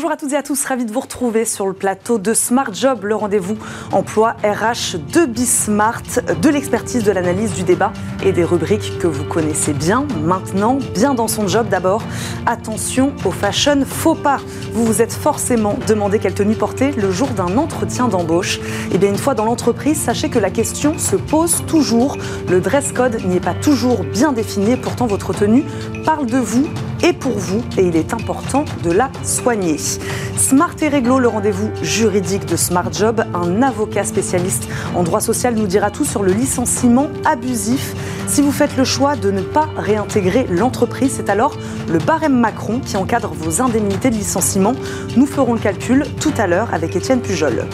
Bonjour à toutes et à tous, ravi de vous retrouver sur le plateau de Smart Job, le rendez-vous emploi RH de Bismart, de l'expertise, de l'analyse, du débat et des rubriques que vous connaissez bien maintenant, bien dans son job d'abord. Attention au fashion faux pas. Vous vous êtes forcément demandé quelle tenue porter le jour d'un entretien d'embauche. Et eh bien une fois dans l'entreprise, sachez que la question se pose toujours. Le dress code n'y est pas toujours bien défini, pourtant votre tenue parle de vous et pour vous et il est important de la soigner. Smart et Réglo, le rendez-vous juridique de Smart Job, un avocat spécialiste en droit social nous dira tout sur le licenciement abusif. Si vous faites le choix de ne pas réintégrer l'entreprise, c'est alors le barème Macron qui encadre vos indemnités de licenciement. Nous ferons le calcul tout à l'heure avec Étienne Pujol.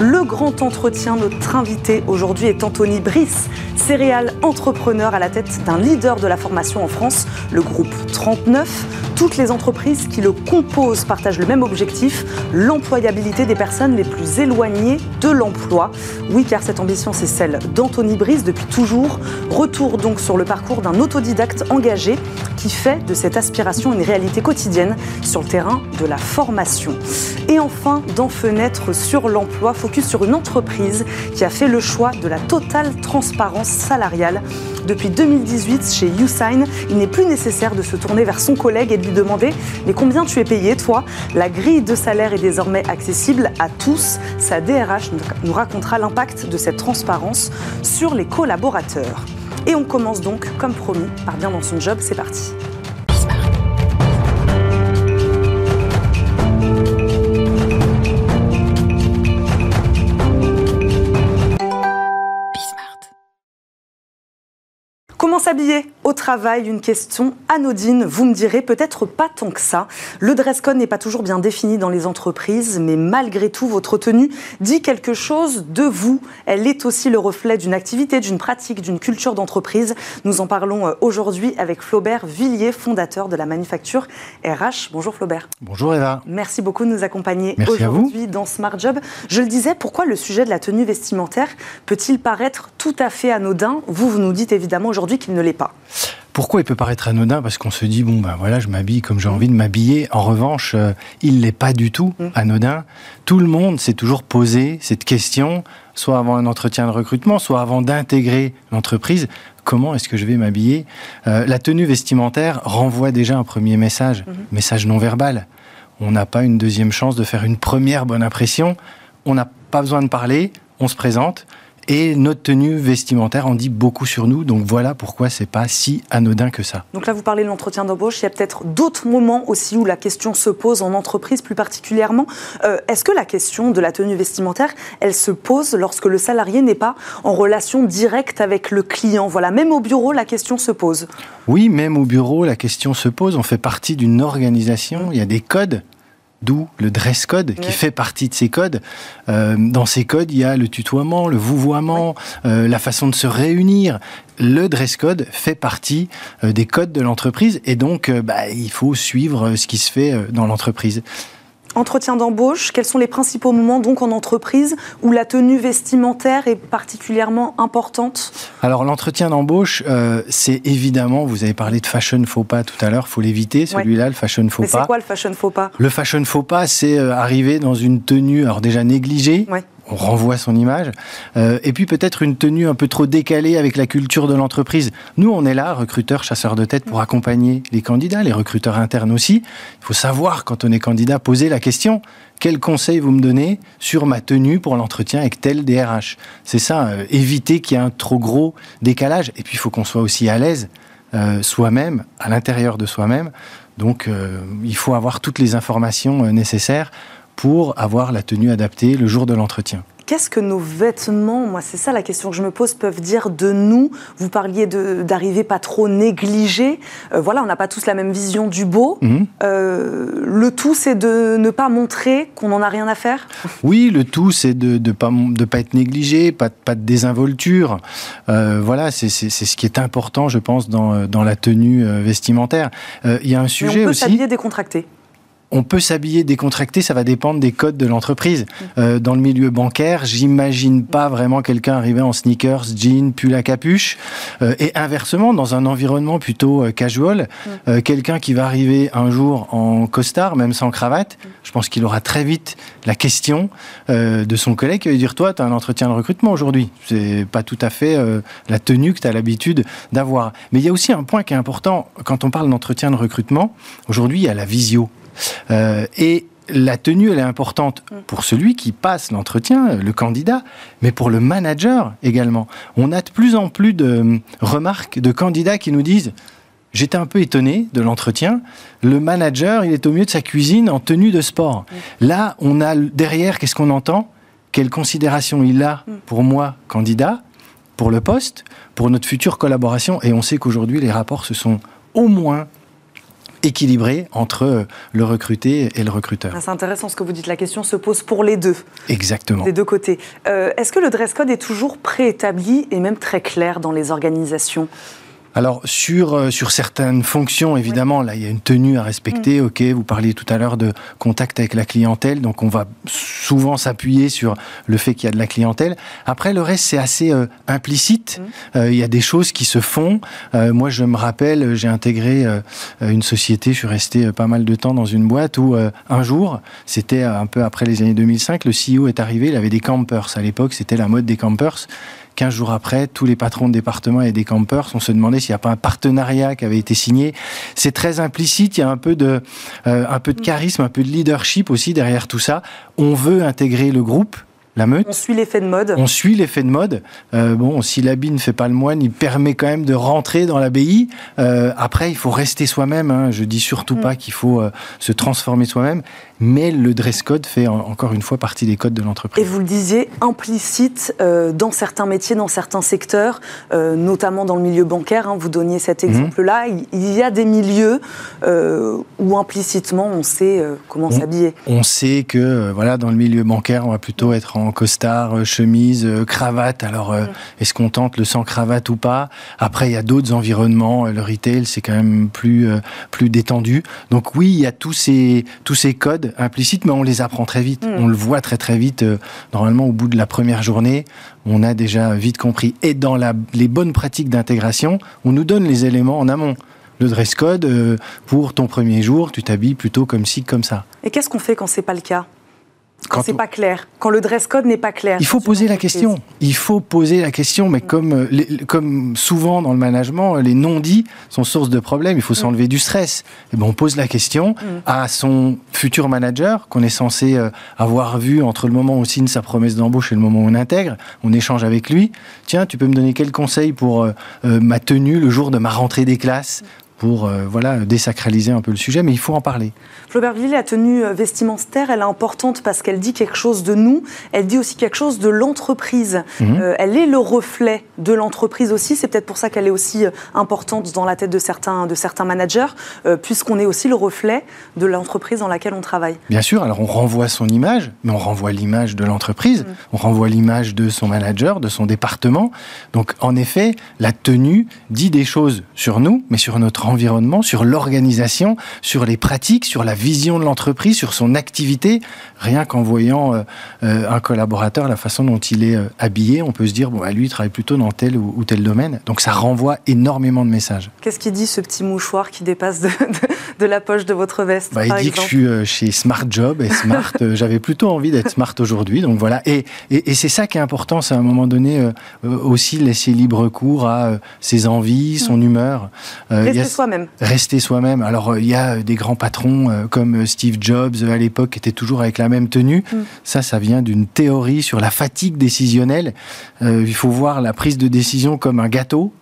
Le grand entretien, notre invité aujourd'hui est Anthony Brice, céréal entrepreneur à la tête d'un leader de la formation en France, le groupe 39. Toutes les entreprises qui le composent partagent le même objectif, l'employabilité des personnes les plus éloignées de l'emploi. Oui, car cette ambition, c'est celle d'Anthony Brice depuis toujours. Retour donc sur le parcours d'un autodidacte engagé qui fait de cette aspiration une réalité quotidienne sur le terrain de la formation. Et enfin, dans Fenêtre sur l'emploi, focus sur une entreprise qui a fait le choix de la totale transparence salariale. Depuis 2018, chez YouSign, il n'est plus nécessaire de se tourner vers son collègue et de lui demander Mais combien tu es payé, toi? La grille de salaire est désormais accessible à tous. Sa DRH nous racontera l'impact de cette transparence sur les collaborateurs. Et on commence donc, comme promis, par bien dans son job. C'est parti. S'habiller au travail Une question anodine, vous me direz, peut-être pas tant que ça. Le dress code n'est pas toujours bien défini dans les entreprises, mais malgré tout, votre tenue dit quelque chose de vous. Elle est aussi le reflet d'une activité, d'une pratique, d'une culture d'entreprise. Nous en parlons euh, aujourd'hui avec Flaubert Villiers, fondateur de la manufacture RH. Bonjour Flaubert. Bonjour Eva. Merci beaucoup de nous accompagner aujourd'hui dans Smart Job. Je le disais, pourquoi le sujet de la tenue vestimentaire peut-il paraître tout à fait anodin? Vous, vous nous dites évidemment aujourd'hui qu'il ne l'est pas. Pourquoi il peut paraître anodin Parce qu'on se dit, bon, ben voilà, je m'habille comme j'ai envie de m'habiller. En revanche, euh, il l'est pas du tout mm. anodin. Tout le monde s'est toujours posé cette question, soit avant un entretien de recrutement, soit avant d'intégrer l'entreprise. Comment est-ce que je vais m'habiller euh, La tenue vestimentaire renvoie déjà un premier message, mm-hmm. message non verbal. On n'a pas une deuxième chance de faire une première bonne impression. On n'a pas besoin de parler, on se présente. Et notre tenue vestimentaire en dit beaucoup sur nous. Donc voilà pourquoi c'est pas si anodin que ça. Donc là, vous parlez de l'entretien d'embauche. Il y a peut-être d'autres moments aussi où la question se pose en entreprise plus particulièrement. Euh, est-ce que la question de la tenue vestimentaire, elle se pose lorsque le salarié n'est pas en relation directe avec le client? Voilà, même au bureau, la question se pose. Oui, même au bureau, la question se pose. On fait partie d'une organisation. Il y a des codes d'où le dress code qui fait partie de ces codes. Euh, dans ces codes, il y a le tutoiement, le vouvoiement, euh, la façon de se réunir. Le dress code fait partie euh, des codes de l'entreprise et donc bah, il faut suivre ce qui se fait dans l'entreprise. Entretien d'embauche, quels sont les principaux moments donc en entreprise où la tenue vestimentaire est particulièrement importante? Alors l'entretien d'embauche, euh, c'est évidemment, vous avez parlé de fashion faux pas tout à l'heure, faut l'éviter celui-là, le fashion faux Mais pas. C'est quoi le fashion faux pas? Le fashion faux pas, c'est euh, arriver dans une tenue alors déjà négligée, on renvoie son image. Euh, et puis peut-être une tenue un peu trop décalée avec la culture de l'entreprise. Nous, on est là, recruteurs, chasseurs de tête, pour accompagner les candidats, les recruteurs internes aussi. Il faut savoir, quand on est candidat, poser la question. Quel conseil vous me donnez sur ma tenue pour l'entretien avec tel DRH C'est ça, euh, éviter qu'il y ait un trop gros décalage. Et puis il faut qu'on soit aussi à l'aise euh, soi-même, à l'intérieur de soi-même. Donc il faut avoir toutes les informations nécessaires pour avoir la tenue adaptée le jour de l'entretien. Qu'est-ce que nos vêtements, moi c'est ça la question que je me pose, peuvent dire de nous? Vous parliez d'arriver pas trop négligé. Euh, voilà, on n'a pas tous la même vision du beau. Mhm. Euh, le tout, c'est de ne pas montrer qu'on n'en a rien à faire? Oui, le tout, c'est de ne pas, de pas être négligé, pas, pas de désinvolture. Euh, voilà, c'est ce qui est important, je pense, dans, dans la tenue vestimentaire. Il y a un sujet Mais on peut aussi. décontracté on peut s'habiller décontracté, ça va dépendre des codes de l'entreprise. Euh, dans le milieu bancaire, j'imagine pas vraiment quelqu'un arriver en sneakers, jeans, pull à capuche. Euh, et inversement, dans un environnement plutôt euh, casual, quelqu'un qui va arriver un jour en costard, même sans cravate, je pense qu'il aura très vite la question de son collègue qui va lui dire Toi, tu as un entretien de recrutement aujourd'hui. C'est pas tout à fait la tenue que tu as l'habitude d'avoir. Mais il y a aussi un point qui est important quand on parle d'entretien de recrutement. Aujourd'hui, il y a la visio. Euh, et la tenue, elle est importante mm. pour celui qui passe l'entretien, le candidat, mais pour le manager également. On a de plus en plus de euh, remarques de candidats qui nous disent J'étais un peu étonné de l'entretien. Le manager, il est au milieu de sa cuisine en tenue de sport. Mm. Là, on a derrière, qu'est-ce qu'on entend? Quelle considération il a mm. pour moi, candidat, pour le poste, pour notre future collaboration Et on sait qu'aujourd'hui, les rapports se sont au moins équilibré entre le recruté et le recruteur. Ah, c'est intéressant ce que vous dites. La question se pose pour les deux. Exactement. Des deux côtés. Euh, est-ce que le dress code est toujours préétabli et même très clair dans les organisations? Alors sur euh, sur certaines fonctions, évidemment, là il y a une tenue à respecter. Mm. Ok, vous parliez tout à l'heure de contact avec la clientèle, donc on va souvent s'appuyer sur le fait qu'il y a de la clientèle. Après le reste c'est assez euh, implicite. Mm. Euh, il y a des choses qui se font. moi je me rappelle, j'ai intégré une société, je suis resté pas mal de temps dans une boîte où un jour, c'était un peu après les années 2005, le CEO est arrivé, il avait des campers. À l'époque, c'était la mode des campers. 15 jours après, tous les patrons de département et des campers, on se demandait s'il n'y a pas un partenariat qui avait été signé. C'est très implicite, il y a un peu de, euh, un peu de charisme, un peu de leadership aussi derrière tout ça. On veut intégrer le groupe, la meute. On suit l'effet de mode. On suit l'effet de mode. Euh, bon, si l'habit ne fait pas le moine, il permet quand même de rentrer dans l'abbaye. Euh, après, il faut rester soi-même. Hein. Je dis surtout mm. pas qu'il faut euh, se transformer soi-même, mais le dress code fait encore une fois partie des codes de l'entreprise. Et vous le disiez, implicite dans certains métiers, dans certains secteurs, notamment dans le milieu bancaire. Hein, vous donniez cet mm-hmm. exemple-là. Il y a des milieux où implicitement on sait comment s'habiller. On sait que voilà, dans le milieu bancaire, on va plutôt être en costard, euh, chemise, euh, cravate. Alors, euh, est-ce qu'on tente le sans cravate ou pas? Après, il y a d'autres environnements. Le retail, c'est quand même plus plus détendu. Donc oui, il y a tous ces tous ces codes implicites, mais on les apprend très vite. Mm. On le voit très très vite. Normalement, au bout de la première journée, on a déjà vite compris. Et dans la, les bonnes pratiques d'intégration, on nous donne les éléments en amont le dress code pour ton premier jour, tu t'habilles plutôt comme ci, comme ça. Et qu'est-ce qu'on fait quand c'est pas le cas? Quand c'est pas clair, quand le dress code n'est pas clair. Il faut poser la question. Il faut poser la question, mais comme, euh, comme souvent dans le management, les non-dits sont source de problèmes. Il faut mm. s'enlever du stress. Et ben, on pose la question mm. à son futur manager qu'on est censé euh, avoir vu entre le moment où on signe sa promesse d'embauche et le moment où on intègre. On échange avec lui. Tiens, tu peux me donner quel conseil pour euh, ma tenue le jour de ma rentrée des classes? Pour euh, voilà, désacraliser un peu le sujet, mais il faut en parler. Flaubert Villiers, la tenue euh, vestimentaire, elle est importante parce qu'elle dit quelque chose de nous, elle dit aussi quelque chose de l'entreprise. Mhm. Euh, elle est le reflet de l'entreprise aussi, c'est peut-être pour ça qu'elle est aussi importante dans la tête de certains, de certains managers, puisqu'on est aussi le reflet de l'entreprise dans laquelle on travaille. Bien sûr, alors on renvoie son image, mais on renvoie l'image de l'entreprise, mhm. on renvoie l'image de son manager, de son département. Donc en effet, la tenue dit des choses sur nous, mais sur notre sur l'organisation, sur les pratiques, sur la vision de l'entreprise, sur son activité. Rien qu'en voyant euh, euh, un collaborateur, la façon dont il est euh, habillé, on peut se dire, bon, lui, il travaille plutôt dans tel ou, tel domaine. Donc ça renvoie énormément de messages. Qu'est-ce qu'il dit, ce petit mouchoir qui dépasse de, la poche de votre veste bah, Il dit que je suis chez Smart Job et Smart, j'avais plutôt envie d'être Smart aujourd'hui. Donc voilà. Et, et, c'est ça qui est important, c'est à un moment donné aussi laisser libre cours à ses envies, son mmh. humeur. Rester soi-même. Rester soi-même. Alors il y a des grands patrons comme Steve Jobs à l'époque qui étaient toujours avec la même tenue. Mm. Ça, ça vient d'une théorie sur la fatigue décisionnelle. Euh, il faut voir la prise de décision comme un gâteau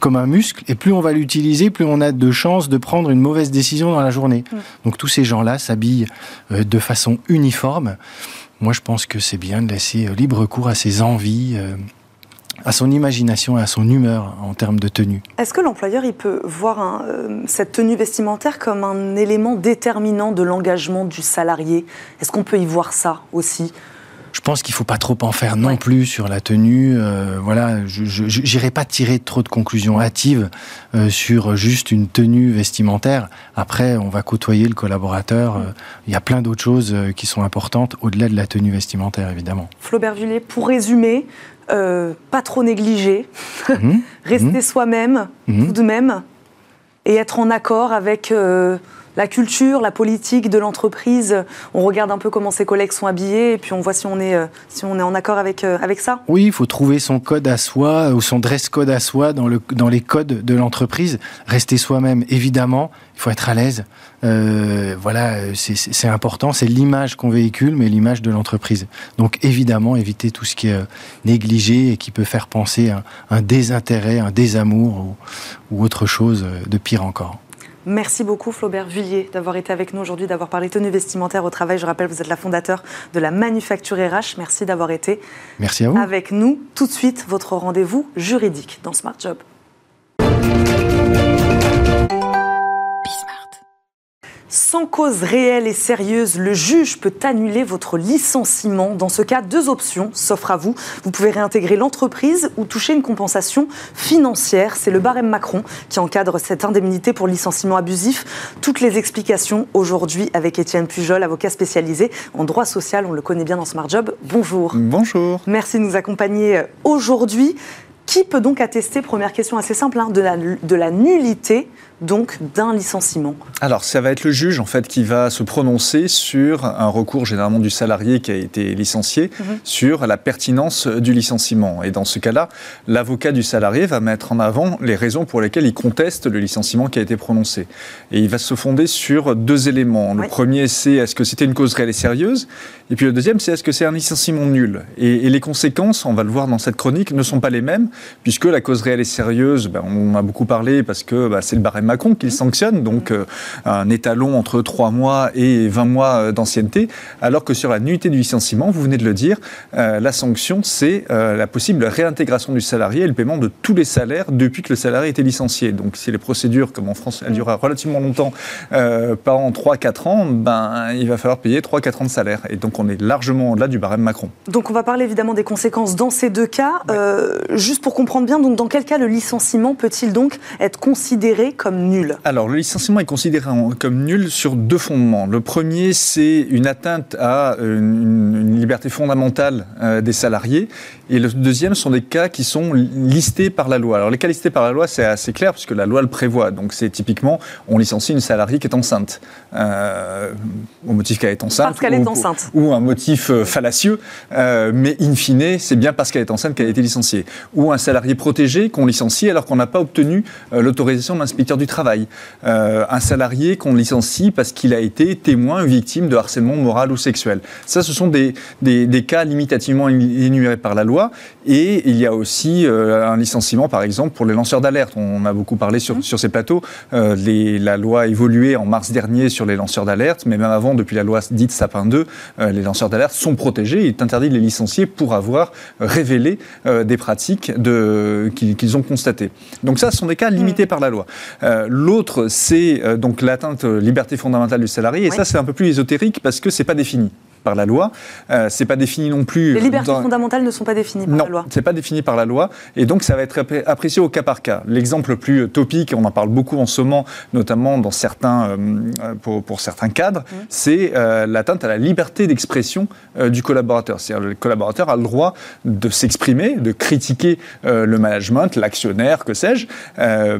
comme un muscle, et plus on va l'utiliser, plus on a de chances de prendre une mauvaise décision dans la journée. Donc tous ces gens-là s'habillent euh, de façon uniforme. Moi, je pense que c'est bien de laisser euh, libre cours à ses envies, à son imagination et à son humeur en termes de tenue. Est-ce que l'employeur il peut voir euh, cette tenue vestimentaire comme un élément déterminant de l'engagement du salarié? Est-ce qu'on peut y voir ça aussi? Je pense qu'il faut pas trop en faire non plus sur la tenue. Euh, voilà, je n'irai pas tirer trop de conclusions hâtives euh, sur juste une tenue vestimentaire. Après, on va côtoyer le collaborateur. Euh, il y a plein d'autres choses qui sont importantes au-delà de la tenue vestimentaire, évidemment. Flaubert Vullier, pour résumer, pas trop négliger, mmh. rester mmh. soi-même mmh. tout de même, et être en accord avec la culture, la politique de l'entreprise. On regarde un peu comment ses collègues sont habillés et puis on voit si on est, euh, si on est en accord avec, euh, avec ça. Oui, il faut trouver son code à soi ou son dress code à soi dans, le, dans les codes de l'entreprise. Rester soi-même, évidemment. Il faut être à l'aise. Euh, voilà, c'est important. C'est l'image qu'on véhicule, mais l'image de l'entreprise. Donc évidemment, éviter tout ce qui est négligé et qui peut faire penser à un désintérêt, un désamour ou autre chose de pire encore. Merci beaucoup Flaubert Vullier d'avoir été avec nous aujourd'hui, d'avoir parlé tenue vestimentaire au travail. Je rappelle, vous êtes la fondateur de la Manufacture RH. Merci d'avoir été Merci à vous. avec nous. Tout de suite, votre rendez-vous juridique dans Smart Job. Sans cause réelle et sérieuse, le juge peut annuler votre licenciement. Dans ce cas, deux options s'offrent à vous. Vous pouvez réintégrer l'entreprise ou toucher une compensation financière. C'est le barème Macron qui encadre cette indemnité pour licenciement abusif. Toutes les explications aujourd'hui avec Étienne Pujol, avocat spécialisé en droit social. On le connaît bien dans Smart Job. Bonjour. Bonjour. Merci de nous accompagner aujourd'hui. Qui peut donc attester, première question assez simple, hein, de, la, de la nullité donc d'un licenciement Alors, ça va être le juge en fait qui va se prononcer sur un recours généralement du salarié qui a été licencié mhm. sur la pertinence du licenciement. Et dans ce cas-là, l'avocat du salarié va mettre en avant les raisons pour lesquelles il conteste le licenciement qui a été prononcé. Et il va se fonder sur deux éléments. Le premier, c'est est-ce que c'était une cause réelle et sérieuse? Et puis le deuxième, c'est est-ce que c'est un licenciement nul? Et, les conséquences, on va le voir dans cette chronique, ne sont pas les mêmes puisque la cause réelle et sérieuse, ben, on en a beaucoup parlé parce que ben, c'est le barème Macron qu'il sanctionne, donc euh, un étalon entre 3 mois et 20 mois euh, d'ancienneté, alors que sur la nullité du licenciement, vous venez de le dire, euh, la sanction, c'est la possible réintégration du salarié et le paiement de tous les salaires depuis que le salarié a été licencié. Donc si les procédures, comme en France, elles durent relativement longtemps, pas en 3-4 ans, ben, il va falloir payer 3-4 ans de salaire. Et donc on est largement au-delà du barème Macron. Donc on va parler évidemment des conséquences dans ces deux cas. juste pour comprendre bien, donc dans quel cas le licenciement peut-il donc être considéré comme nul Alors, le licenciement est considéré comme nul sur deux fondements. Le premier, c'est une atteinte à une, liberté fondamentale euh, des salariés. Et le deuxième sont des cas qui sont listés par la loi. Alors, les cas listés par la loi, c'est assez clair puisque la loi le prévoit. Donc, c'est typiquement, on licencie une salariée qui est enceinte. Euh, au motif qu'elle est enceinte. Parce qu'elle est enceinte. Ou un motif euh, fallacieux. mais in fine, c'est bien parce qu'elle est enceinte qu'elle a été licenciée. Ou un salarié protégé qu'on licencie alors qu'on n'a pas obtenu l'autorisation de l'inspecteur du travail travail. Euh, un salarié qu'on licencie parce qu'il a été témoin ou victime de harcèlement moral ou sexuel. Ça, ce sont des, des, cas limitativement énumérés par la loi. Et il y a aussi euh, un licenciement, par exemple, pour les lanceurs d'alerte. On a beaucoup parlé sur, mmh. sur ces plateaux. Euh, les, la loi a évolué en mars dernier sur les lanceurs d'alerte, mais même avant, depuis la loi dite Sapin 2, les lanceurs d'alerte sont protégés. Il est interdit de les licencier pour avoir révélé des pratiques qu'ils ont constatées. Donc ça, ce sont des cas limités mmh. par la loi. L'autre, c'est euh, donc l'atteinte liberté fondamentale du salarié. Et ça, c'est un peu plus ésotérique parce que c'est pas défini par la loi. Euh, c'est pas défini non plus. Les libertés fondamentales ne sont pas définies par la loi. c'est pas défini par la loi, et donc ça va être apprécié au cas par cas. L'exemple le plus topique, on en parle beaucoup en ce moment, notamment dans certains, euh, pour, certains cadres, mmh. c'est euh, l'atteinte à la liberté d'expression euh, du collaborateur. C'est-à-dire le collaborateur a le droit de s'exprimer, de critiquer le management, l'actionnaire, que sais-je,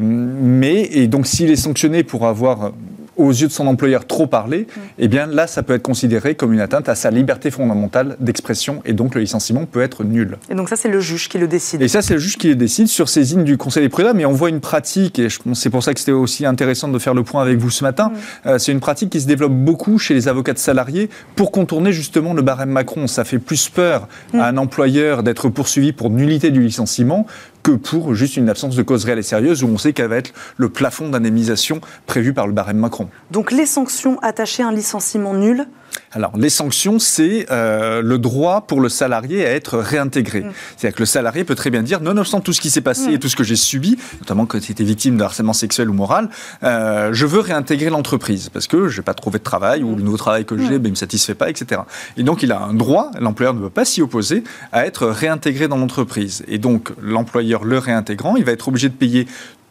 mais et donc s'il est sanctionné pour avoir aux yeux de son employeur trop parler, eh bien là, ça peut être considéré comme une atteinte à sa liberté fondamentale d'expression et donc le licenciement peut être nul. Et donc ça, c'est le juge qui le décide. Et ça, c'est le juge qui le décide sur saisine du Conseil des prud'hommes. Et on voit une pratique, et c'est pour ça que c'était aussi intéressant de faire le point avec vous ce matin, euh, c'est une pratique qui se développe beaucoup chez les avocats de salariés pour contourner justement le barème Macron. Ça fait plus peur à mm. un employeur d'être poursuivi pour nullité du licenciement que pour juste une absence de cause réelle et sérieuse où on sait qu'elle va être le plafond d'indemnisation prévu par le barème Macron. Donc les sanctions attachées à un licenciement nul Alors, les sanctions, c'est euh, le droit pour le salarié à être réintégré. Mm. C'est-à-dire que le salarié peut très bien dire, nonobstant tout ce qui s'est passé mm. et tout ce que j'ai subi, notamment quand il était victime de harcèlement sexuel ou moral, euh, je veux réintégrer l'entreprise parce que je n'ai pas trouvé de travail ou le nouveau travail que j'ai mm. ben, ne me satisfait pas, etc. Et donc, il a un droit, l'employeur ne peut pas s'y opposer, à être réintégré dans l'entreprise. Et donc, l'employeur le réintégrant, il va être obligé de payer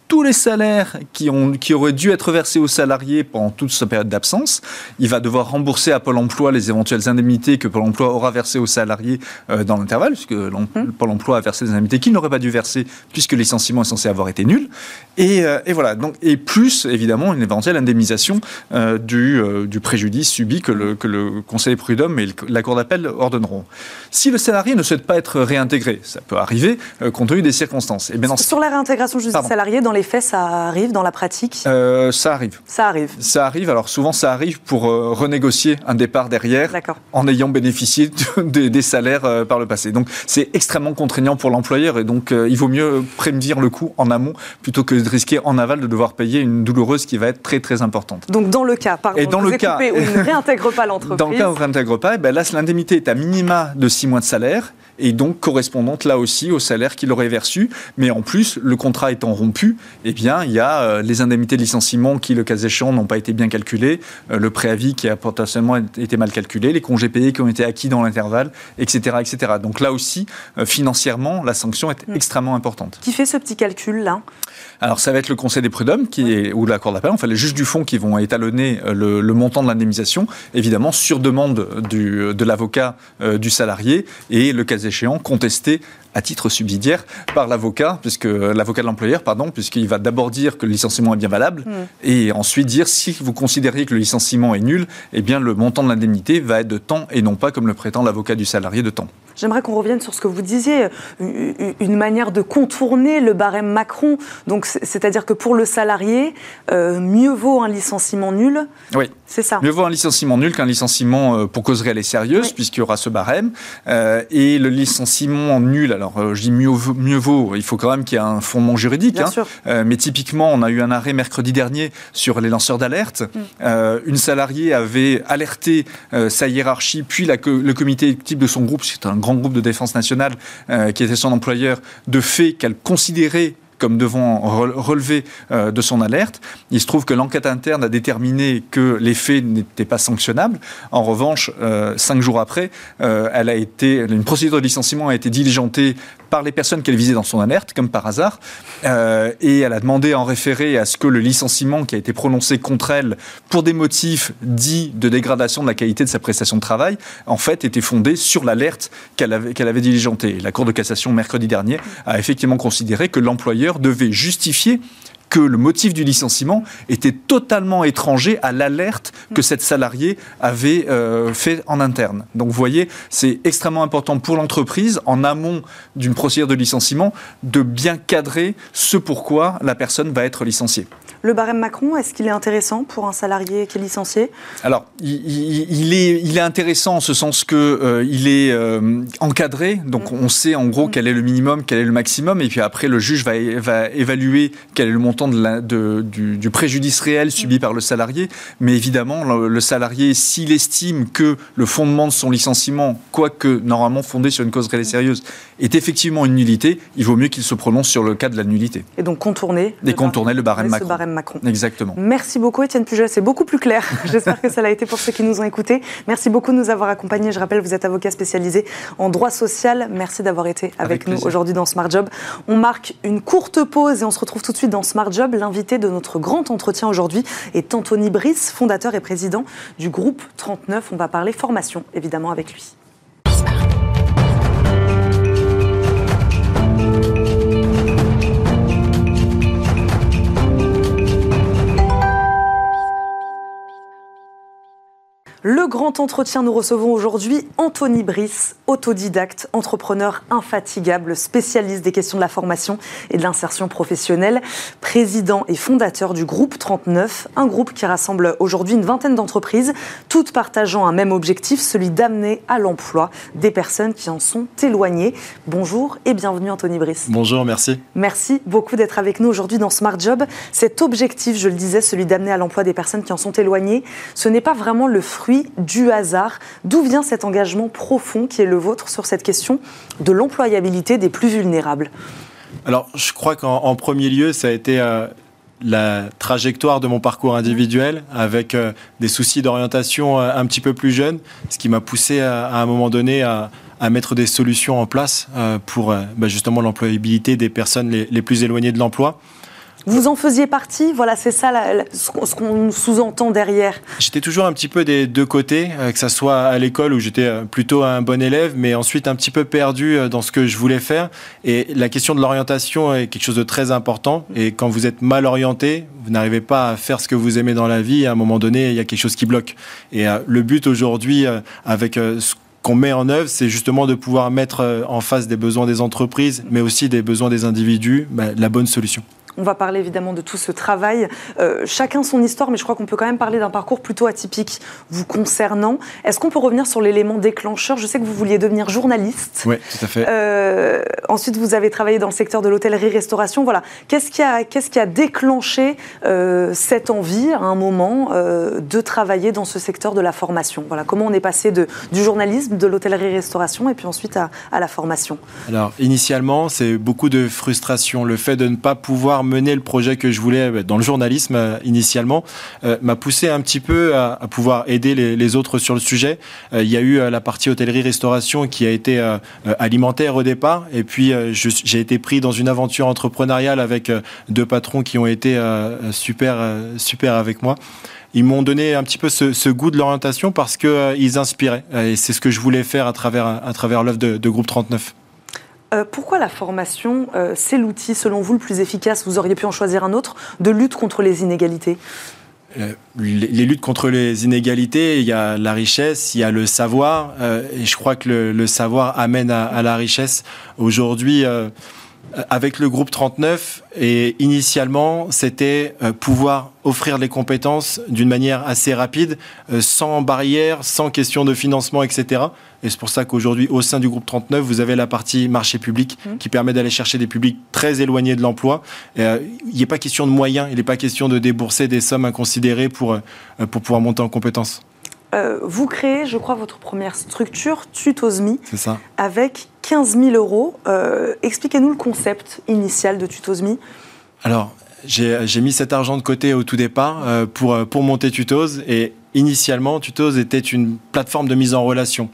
tous les salaires qui, ont, qui auraient dû être versés aux salariés pendant toute sa période d'absence. Il va devoir rembourser à Pôle emploi les éventuelles indemnités que Pôle emploi aura versées aux salariés euh, dans l'intervalle, puisque mmh. Pôle emploi a versé des indemnités qu'il n'aurait pas dû verser, puisque le licenciement est censé avoir été nul. Et, euh, et, voilà. Donc, et plus, évidemment, une éventuelle indemnisation euh, du, du, préjudice subi que le, que le Conseil des prud'hommes et la Cour d'appel ordonneront. Si le salarié ne souhaite pas être réintégré, ça peut arriver compte tenu des circonstances. Et bien Sur la réintégration juste des salariés, dans les faits, ça arrive dans la pratique? Euh, Ça arrive. Ça arrive. Ça arrive. Alors souvent, ça arrive pour euh, renégocier un départ derrière, en ayant bénéficié des salaires euh, par le passé. Donc c'est extrêmement contraignant pour l'employeur et donc il vaut mieux prévenir le coût en amont plutôt que de risquer en aval de devoir payer une douloureuse qui va être très très importante. Donc dans le cas, pardon, et dans le cas où il ne réintègre pas l'entreprise. Dans le cas où il ne réintègre pas, eh ben là l'indemnité est à minima de 6 mois de salaire et donc correspondante là aussi au salaire qu'il aurait versé. Mais en plus, le contrat étant rompu, eh bien, il y a euh, les indemnités de licenciement qui, le cas échéant, n'ont pas été bien calculées, euh, le préavis qui a potentiellement été mal calculé, les congés payés qui ont été acquis dans l'intervalle, etc., etc. Donc là aussi, euh, financièrement, la sanction est hmm. extrêmement importante. Qui fait ce petit calcul-là? Alors ça va être le Conseil des prud'hommes qui est, ou la Cour d'appel, enfin les juges du fond qui vont étalonner le, montant de l'indemnisation, évidemment sur demande du, de l'avocat du salarié et le cas échéant contesté à titre subsidiaire par l'avocat, puisque l'avocat de l'employeur, pardon, puisqu'il va d'abord dire que le licenciement est bien valable, hmm. et ensuite dire si vous considérez que le licenciement est nul, eh bien le montant de l'indemnité va être de temps et non pas comme le prétend l'avocat du salarié de temps. J'aimerais qu'on revienne sur ce que vous disiez, une manière de contourner le barème Macron. Donc, c'est-à-dire que pour le salarié, euh, mieux vaut un licenciement nul. Oui. C'est ça. Mieux vaut un licenciement nul qu'un licenciement euh, pour cause réelle et sérieuse, puisqu'il y aura ce barème. Euh, et le licenciement nul, alors je dis mieux, mieux vaut, il faut quand même qu'il y ait un fondement juridique. Bien hein. sûr. mais typiquement, on a eu un arrêt mercredi dernier sur les lanceurs d'alerte. Mm. une salariée avait alerté sa hiérarchie, puis la, le comité type de son groupe, c'est un grand groupe de défense nationale euh, qui était son employeur, de fait qu'elle considérait comme devant relever euh, de son alerte. Il se trouve que l'enquête interne a déterminé que les faits n'étaient pas sanctionnables. En revanche, euh, cinq jours après, euh, une procédure de licenciement a été diligentée par les personnes qu'elle visait dans son alerte, comme par hasard, et elle a demandé en référé à ce que le licenciement qui a été prononcé contre elle pour des motifs dits de dégradation de la qualité de sa prestation de travail, en fait, était fondé sur l'alerte qu'elle avait, qu'elle avait diligentée. La Cour de cassation, mercredi dernier, a effectivement considéré que l'employeur devait justifier que le motif du licenciement était totalement étranger à l'alerte que cette salariée avait euh, fait en interne. Donc vous voyez, c'est extrêmement important pour l'entreprise, en amont d'une procédure de licenciement, de bien cadrer ce pourquoi la personne va être licenciée. Le barème Macron, est-ce qu'il est intéressant pour un salarié qui est licencié? Alors, il, est, il est intéressant en ce sens qu'il euh, il est euh, encadré, donc mm. on sait en gros mm. quel est le minimum, quel est le maximum, et puis après le juge va, va évaluer quel est le montant de la, de, du, préjudice réel subi mm. par le salarié. Mais évidemment, le, salarié, s'il estime que le fondement de son licenciement, quoique normalement fondé sur une cause réelle et sérieuse, est effectivement une nullité, il vaut mieux qu'il se prononce sur le cas de la nullité. Et donc contourner. Et contourner le barème Macron. Macron. Exactement. Merci beaucoup Étienne Pujol, c'est beaucoup plus clair. J'espère que ça l'a été pour ceux qui nous ont écoutés. Merci beaucoup de nous avoir accompagnés. Je rappelle, vous êtes avocat spécialisé en droit social. Merci d'avoir été avec, nous aujourd'hui dans Smart Job. On marque une courte pause et on se retrouve tout de suite dans Smart Job. L'invité de notre grand entretien aujourd'hui est Anthony Brice, fondateur et président du groupe 39. On va parler formation, évidemment, avec lui. Le grand entretien, nous recevons aujourd'hui Anthony Brice, autodidacte, entrepreneur infatigable, spécialiste des questions de la formation et de l'insertion professionnelle, président et fondateur du groupe 39, un groupe qui rassemble aujourd'hui une vingtaine d'entreprises, toutes partageant un même objectif, celui d'amener à l'emploi des personnes qui en sont éloignées. Bonjour et bienvenue Anthony Brice. Bonjour, merci. Merci beaucoup d'être avec nous aujourd'hui dans Smart Job. Cet objectif, je le disais, celui d'amener à l'emploi des personnes qui en sont éloignées, ce n'est pas vraiment le fruit du hasard. D'où vient cet engagement profond qui est le vôtre sur cette question de l'employabilité des plus vulnérables? Alors, je crois qu'en premier lieu, ça a été euh, la trajectoire de mon parcours individuel avec euh, des soucis d'orientation euh, un petit peu plus jeune, ce qui m'a poussé à, un moment donné à, mettre des solutions en place pour bah, justement l'employabilité des personnes les plus éloignées de l'emploi. Vous en faisiez partie Voilà, c'est ça ce qu'on sous-entend derrière. J'étais toujours un petit peu des deux côtés, euh, que ce soit à l'école où j'étais euh, plutôt un bon élève, mais ensuite un petit peu perdu euh, dans ce que je voulais faire. Et la question de l'orientation est quelque chose de très important. Et quand vous êtes mal orienté, vous n'arrivez pas à faire ce que vous aimez dans la vie. À un moment donné, il y a quelque chose qui bloque. Et le but aujourd'hui, avec ce qu'on met en œuvre, c'est justement de pouvoir mettre en face des besoins des entreprises, mais aussi des besoins des individus, bah, la bonne solution. On va parler évidemment de tout ce travail. Euh, chacun son histoire, mais je crois qu'on peut quand même parler d'un parcours plutôt atypique vous concernant. Est-ce qu'on peut revenir sur l'élément déclencheur? Je sais que vous vouliez devenir journaliste. Oui, tout à fait. Euh, ensuite, vous avez travaillé dans le secteur de l'hôtellerie-restauration. Voilà. Qu'est-ce qui, a, qu'est-ce qui a déclenché euh, cette envie, à un moment, de travailler dans ce secteur de la formation? Voilà. Comment on est passé de, du journalisme, de l'hôtellerie-restauration, et puis ensuite à, à la formation? Alors, initialement, c'est beaucoup de frustration. Le fait de ne pas pouvoir mener le projet que je voulais euh, dans le journalisme euh, initialement euh, m'a poussé un petit peu à, pouvoir aider les, autres sur le sujet. il y a eu la partie hôtellerie-restauration qui a été alimentaire au départ, et puis j'ai été pris dans une aventure entrepreneuriale avec deux patrons qui ont été super, super avec moi ils m'ont donné un petit peu ce, goût de l'orientation parce qu'ils inspiraient. Et c'est ce que je voulais faire à travers, à travers l'œuvre de, Groupe 39. Euh, pourquoi la formation, euh, c'est l'outil, selon vous, le plus efficace, vous auriez pu en choisir un autre, de lutte contre les inégalités? Euh, les, luttes contre les inégalités, il y a la richesse, il y a le savoir, et je crois que le, savoir amène à, la richesse. Aujourd'hui, avec le groupe 39, et initialement, c'était pouvoir offrir les compétences d'une manière assez rapide, sans barrière, sans question de financement, etc. Et c'est pour ça qu'aujourd'hui, au sein du groupe 39, vous avez la partie marché public mmh. qui permet d'aller chercher des publics très éloignés de l'emploi. Euh, il n'est pas question de moyens, il n'est pas question de débourser des sommes inconsidérées pour, euh, pour pouvoir monter en compétences. Euh, vous créez, je crois, votre première structure, Tutosmi, ça. avec 15 000 euros. Expliquez-nous le concept initial de Tutosmi. Alors, j'ai mis cet argent de côté au tout départ pour, pour monter Tutos. Et initialement, Tutos était une plateforme de mise en relation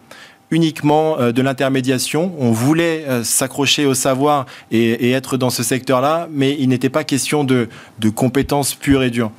uniquement euh, de l'intermédiation. On voulait euh, s'accrocher au savoir et, être dans ce secteur-là, mais il n'était pas question de, compétences pures et dures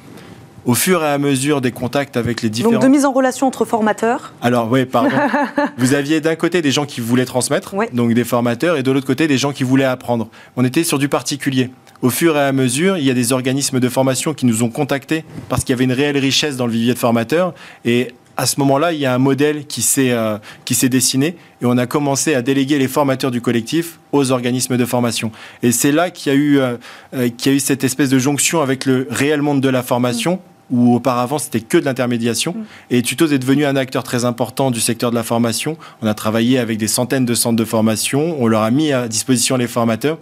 au fur et à mesure des contacts avec les différents... Donc de mise en relation entre formateurs Alors oui, pardon. Vous aviez d'un côté des gens qui voulaient transmettre, donc des formateurs, et de l'autre côté des gens qui voulaient apprendre. On était sur du particulier. Au fur et à mesure, il y a des organismes de formation qui nous ont contactés parce qu'il y avait une réelle richesse dans le vivier de formateurs. Et à ce moment-là, il y a un modèle qui s'est euh, qui s'est dessiné et on a commencé à déléguer les formateurs du collectif aux organismes de formation. Et c'est là qu'il y a eu euh, euh, qu'il y a eu cette espèce de jonction avec le réel monde de la formation. Où auparavant c'était que de l'intermédiation. Mm. Et Tutos est devenu un acteur très important du secteur de la formation. On a travaillé avec des centaines de centres de formation, on leur a mis à disposition les formateurs.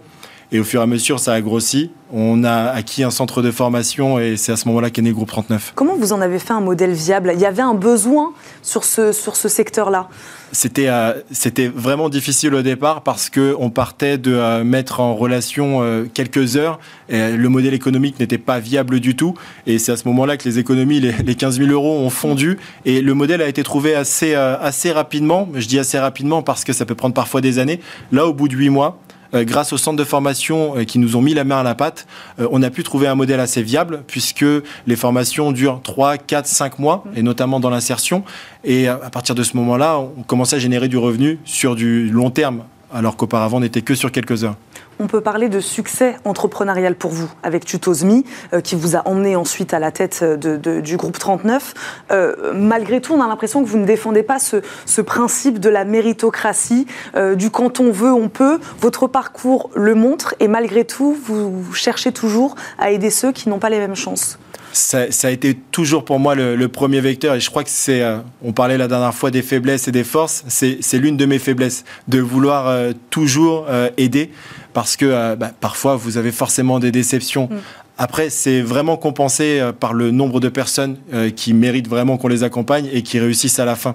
Et au fur et à mesure, ça a grossi. On a acquis un centre de formation et c'est à ce moment-là qu'est né groupe 39. Comment vous en avez fait un modèle viable? Il y avait un besoin sur ce, sur ce secteur-là? C'était euh, c'était vraiment difficile au départ parce que on partait de euh, mettre en relation euh, quelques heures et le modèle économique n'était pas viable du tout. Et c'est à ce moment-là que les économies les, les, 15 000 euros ont fondu. Et le modèle a été trouvé assez assez rapidement. Je dis assez rapidement parce que ça peut prendre parfois des années. Là au bout de huit mois grâce aux centres de formation euh, qui nous ont mis la main à la pâte, euh, on a pu trouver un modèle assez viable puisque les formations durent 3, 4, 5 mois et notamment dans l'insertion. Et à partir de ce moment-là, on commençait à générer du revenu sur du long terme alors qu'auparavant on n'était que sur quelques heures on peut parler de succès entrepreneurial pour vous avec Tutosmi, euh, qui vous a emmené ensuite à la tête du groupe 39. Euh, malgré tout, on a l'impression que vous ne défendez pas ce, principe de la méritocratie, euh, du quand on veut, on peut. Votre parcours le montre et malgré tout, vous cherchez toujours à aider ceux qui n'ont pas les mêmes chances. Ça, a été toujours pour moi le, premier vecteur et je crois que c'est, on parlait la dernière fois des faiblesses et des forces, c'est l'une de mes faiblesses, de vouloir toujours aider parce que bah, parfois vous avez forcément des déceptions. Mm. Après, c'est vraiment compensé euh, par le nombre de personnes euh, qui méritent vraiment qu'on les accompagne et qui réussissent à la fin.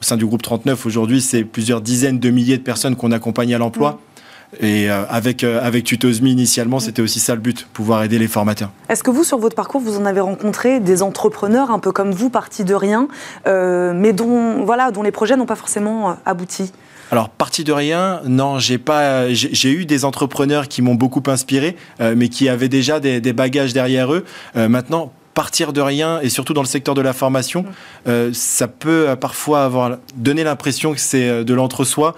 Au sein du groupe 39, aujourd'hui, c'est plusieurs dizaines de milliers de personnes qu'on accompagne à l'emploi. Mm. Et euh, avec, avec Tutosmi, initialement, c'était aussi ça le but, pouvoir aider les formateurs. Est-ce que vous, sur votre parcours, vous en avez rencontré des entrepreneurs un peu comme vous, partis de rien, mais dont, voilà, dont les projets n'ont pas forcément abouti? Alors, parti de rien, non, j'ai pas, j'ai eu des entrepreneurs qui m'ont beaucoup inspiré, euh, mais qui avaient déjà des, bagages derrière eux. Euh, maintenant, partir de rien et surtout dans le secteur de la formation, euh, ça peut parfois avoir donné l'impression que c'est de l'entre-soi.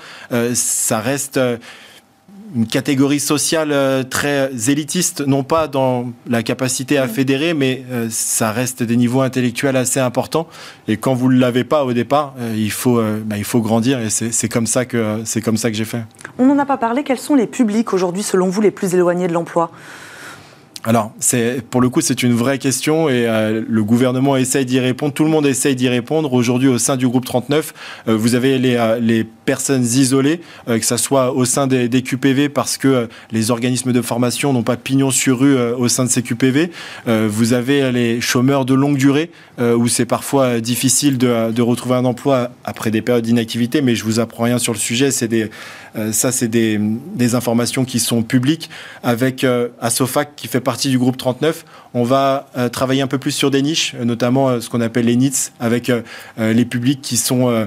ça reste une catégorie sociale euh, très élitiste, non pas dans la capacité à fédérer, mais euh, ça reste des niveaux intellectuels assez importants. Et quand vous ne l'avez pas au départ, euh, il, faut, bah, il faut grandir et c'est comme ça que, comme ça que j'ai fait. On n'en a pas parlé. Quels sont les publics aujourd'hui, selon vous, les plus éloignés de l'emploi? Alors, pour le coup, c'est une vraie question et euh, le gouvernement essaye d'y répondre. Tout le monde essaye d'y répondre. Aujourd'hui, au sein du groupe 39, euh, vous avez les, euh, les personnes isolées, que ce soit au sein des, QPV parce que les organismes de formation n'ont pas pignon sur rue au sein de ces QPV. vous avez les chômeurs de longue durée où c'est parfois difficile de, retrouver un emploi après des périodes d'inactivité. Mais je vous apprends rien sur le sujet. Ça, c'est des, des, informations qui sont publiques avec Asofac qui fait partie du groupe 39. On va euh, travailler un peu plus sur des niches, euh, notamment euh, ce qu'on appelle les NITS, avec les publics qui sont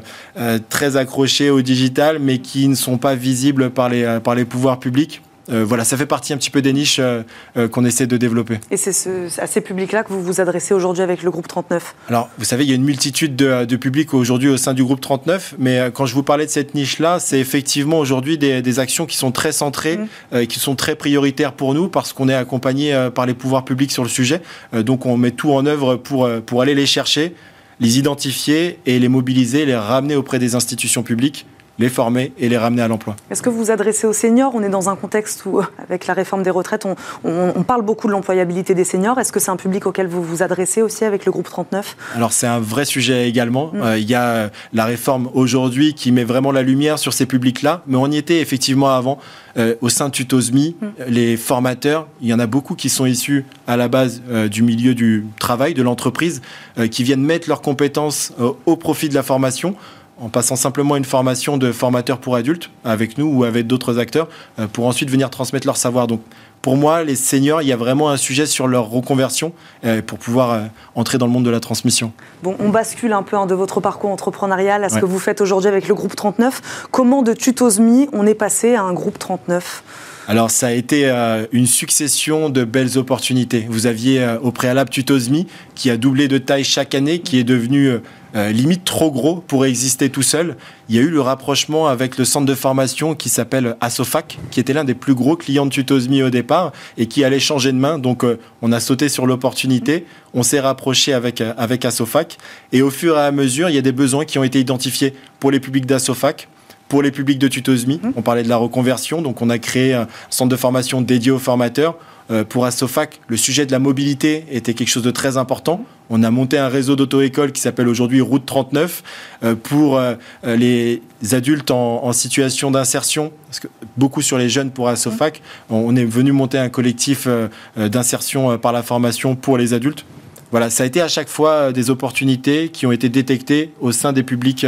très accrochés au digital, mais qui ne sont pas visibles par les, par les pouvoirs publics. Euh, voilà, ça fait partie un petit peu des niches euh, euh, qu'on essaie de développer. Et c'est à ces publics-là que vous vous adressez aujourd'hui avec le groupe 39 Alors, vous savez, il y a une multitude de, publics aujourd'hui au sein du groupe 39, mais quand je vous parlais de cette niche-là, c'est effectivement aujourd'hui des, actions qui sont très centrées, mmh. qui sont très prioritaires pour nous parce qu'on est accompagné par les pouvoirs publics sur le sujet. donc, on met tout en œuvre pour, pour aller les chercher, les identifier et les mobiliser, les ramener auprès des institutions publiques les former et les ramener à l'emploi. Est-ce que vous vous adressez aux seniors? On est dans un contexte où, avec la réforme des retraites, on, parle beaucoup de l'employabilité des seniors. Est-ce que c'est un public auquel vous vous adressez aussi avec le groupe 39 Alors c'est un vrai sujet également. Mm. Euh, il y a euh, la réforme aujourd'hui qui met vraiment la lumière sur ces publics-là, mais on y était effectivement avant. Euh, au sein de Tutosmi, mm. les formateurs, il y en a beaucoup qui sont issus à la base du milieu du travail, de l'entreprise, qui viennent mettre leurs compétences au profit de la formation en passant simplement une formation de formateur pour adultes avec nous ou avec d'autres acteurs euh, pour ensuite venir transmettre leur savoir. Donc pour moi, les seniors, il y a vraiment un sujet sur leur reconversion euh, pour pouvoir euh, entrer dans le monde de la transmission. Bon, on bascule un peu hein, de votre parcours entrepreneurial à ce que vous faites aujourd'hui avec le groupe 39. Comment de Tutosmi on est passé à un groupe 39 alors ça a été une succession de belles opportunités. Vous aviez au préalable Tutosmi qui a doublé de taille chaque année, qui est devenu euh, limite trop gros pour exister tout seul. Il y a eu le rapprochement avec le centre de formation qui s'appelle Asofac, qui était l'un des plus gros clients de Tutosmi au départ et qui allait changer de main. Donc euh, on a sauté sur l'opportunité, on s'est rapproché avec, euh, avec Asofac et au fur et à mesure, il y a des besoins qui ont été identifiés pour les publics d'Asofac, pour les publics de Tutosmi. Mmh. On parlait de la reconversion, donc on a créé un centre de formation dédié aux formateurs. Pour Asofac, le sujet de la mobilité était quelque chose de très important. On a monté un réseau d'auto-école qui s'appelle aujourd'hui Route 39 euh, pour euh, les adultes en, situation d'insertion, parce que beaucoup sur les jeunes pour Asofac. On est venu monter un collectif euh, d'insertion par la formation pour les adultes. Voilà, ça a été à chaque fois des opportunités qui ont été détectées au sein des publics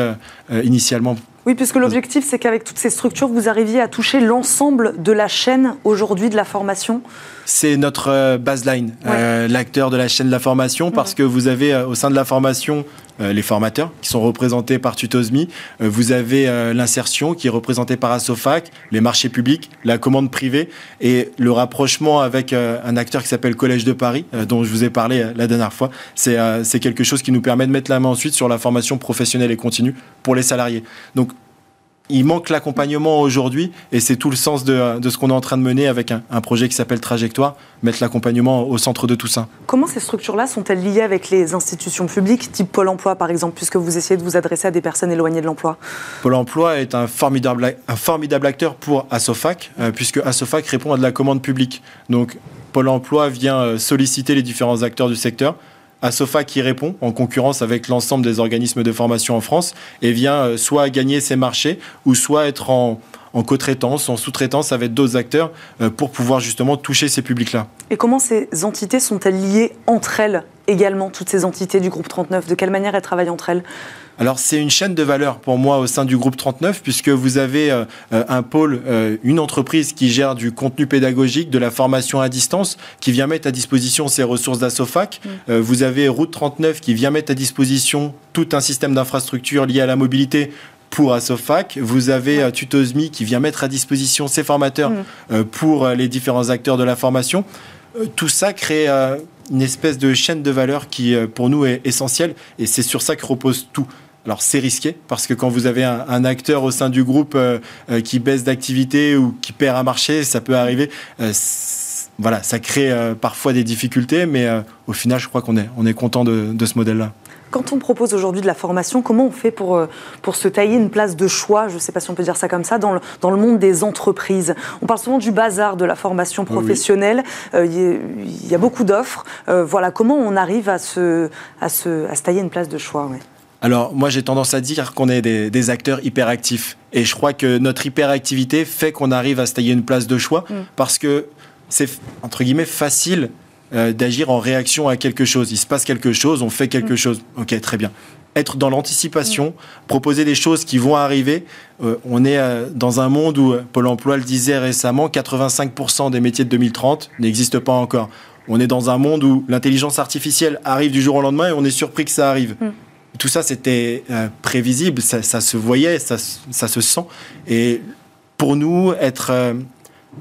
initialement oui, puisque l'objectif, c'est qu'avec toutes ces structures, vous arriviez à toucher l'ensemble de la chaîne aujourd'hui de la formation. C'est notre euh, baseline, euh, l'acteur de la chaîne de la formation, parce que vous avez euh, au sein de la formation les formateurs qui sont représentés par Tutosmi, vous avez l'insertion qui est représentée par Asofac, les marchés publics, la commande privée et le rapprochement avec un acteur qui s'appelle Collège de Paris, dont je vous ai parlé la dernière fois. C'est quelque chose qui nous permet de mettre la main ensuite sur la formation professionnelle et continue pour les salariés. Donc il manque l'accompagnement aujourd'hui et c'est tout le sens de, ce qu'on est en train de mener avec un, projet qui s'appelle Trajectoire, mettre l'accompagnement au centre de tout ça. Comment ces structures-là sont-elles liées avec les institutions publiques, type Pôle emploi par exemple, puisque vous essayez de vous adresser à des personnes éloignées de l'emploi? Pôle emploi est un formidable, un formidable acteur pour Asofac, euh, puisque Asofac répond à de la commande publique. Donc Pôle emploi vient euh, solliciter les différents acteurs du secteur Asofa qui répond en concurrence avec l'ensemble des organismes de formation en France et vient euh, soit gagner ses marchés ou soit être en, en co-traitance, en sous-traitance avec d'autres acteurs euh, pour pouvoir justement toucher ces publics-là. Et comment ces entités sont-elles liées entre elles également, toutes ces entités du groupe 39 De quelle manière elles travaillent entre elles? Alors c'est une chaîne de valeur pour moi au sein du groupe 39 puisque vous avez euh, euh, un pôle, euh, une entreprise qui gère du contenu pédagogique, de la formation à distance, qui vient mettre à disposition ses ressources d'Assofac. Mm. vous avez Route 39 qui vient mettre à disposition tout un système d'infrastructure lié à la mobilité pour Assofac. Vous avez Tutosmi qui vient mettre à disposition ses formateurs mm. pour les différents acteurs de la formation. tout ça crée une espèce de chaîne de valeur qui, pour nous, est essentielle et c'est sur ça que repose tout. Alors c'est risqué parce que quand vous avez un, acteur au sein du groupe euh, euh, qui baisse d'activité ou qui perd un marché, ça peut arriver. Euh, voilà, ça crée parfois des difficultés, mais au final, je crois qu'on est, on est content de, ce modèle-là. Quand on propose aujourd'hui de la formation, comment on fait pour, pour se tailler une place de choix, je ne sais pas si on peut dire ça comme ça, dans le, dans le monde des entreprises? On parle souvent du bazar de la formation professionnelle. Il y, a beaucoup d'offres. voilà, comment on arrive à se, à se, à se tailler une place de choix alors moi j'ai tendance à dire qu'on est des, acteurs hyperactifs. Et je crois que notre hyperactivité fait qu'on arrive à se tailler une place de choix mm. parce que c'est entre guillemets facile euh, d'agir en réaction à quelque chose. Il se passe quelque chose, on fait quelque mm. chose. Ok, très bien. Être dans l'anticipation, mm. proposer des choses qui vont arriver. Euh, on est euh, dans un monde où, Pôle Emploi le disait récemment, 85% des métiers de 2030 n'existent pas encore. On est dans un monde où l'intelligence artificielle arrive du jour au lendemain et on est surpris que ça arrive. Tout ça, c'était euh, prévisible, ça, se voyait, ça, se sent. Et pour nous, être euh,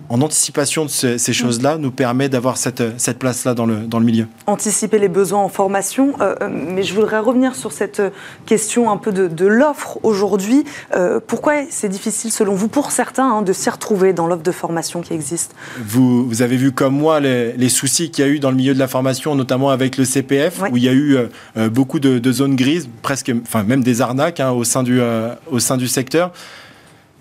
en anticipation de ces mm. choses-là nous permet d'avoir cette, cette place-là dans le, dans le milieu. Anticiper les besoins en formation, euh, mais je voudrais revenir sur cette question un peu de, l'offre aujourd'hui. pourquoi c'est difficile, selon vous, pour certains, hein, de s'y retrouver dans l'offre de formation qui existe? Vous, vous, avez vu comme moi les, soucis qu'il y a eu dans le milieu de la formation, notamment avec le CPF, où il y a eu beaucoup de, zones grises, presque, enfin même des arnaques hein, au, sein du, au sein du secteur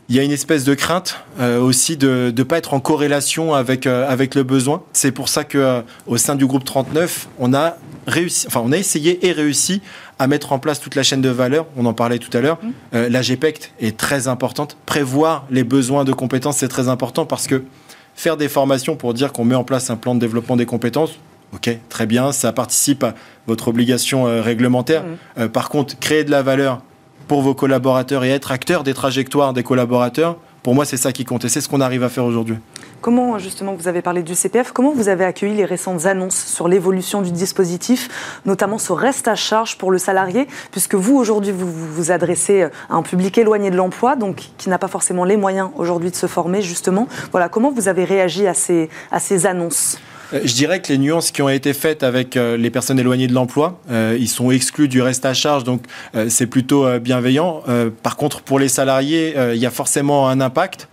il y a une espèce de crainte euh, aussi de ne pas être en corrélation avec, euh, avec le besoin. C'est pour ça que euh, au sein du groupe 39, on a réussi, enfin on a essayé et réussi à mettre en place toute la chaîne de valeur. On en parlait tout à l'heure. Mmh. la GPECT est très importante. Prévoir les besoins de compétences, c'est très important parce que faire des formations pour dire qu'on met en place un plan de développement des compétences, ok, très bien, ça participe à votre obligation réglementaire. Mmh. par contre, créer de la valeur pour vos collaborateurs et être acteur des trajectoires des collaborateurs, pour moi, c'est ça qui compte et c'est ce qu'on arrive à faire aujourd'hui. Comment, justement, vous avez parlé du CPF, comment vous avez accueilli les récentes annonces sur l'évolution du dispositif, notamment ce reste à charge pour le salarié, puisque vous, aujourd'hui, vous vous adressez à un public éloigné de l'emploi, donc qui n'a pas forcément les moyens aujourd'hui de se former, justement. Voilà, comment vous avez réagi à ces, à ces annonces? Je dirais que les nuances qui ont été faites avec euh, les personnes éloignées de l'emploi, euh, ils sont exclus du reste à charge, donc c'est plutôt bienveillant. par contre, pour les salariés, il y a forcément un impact.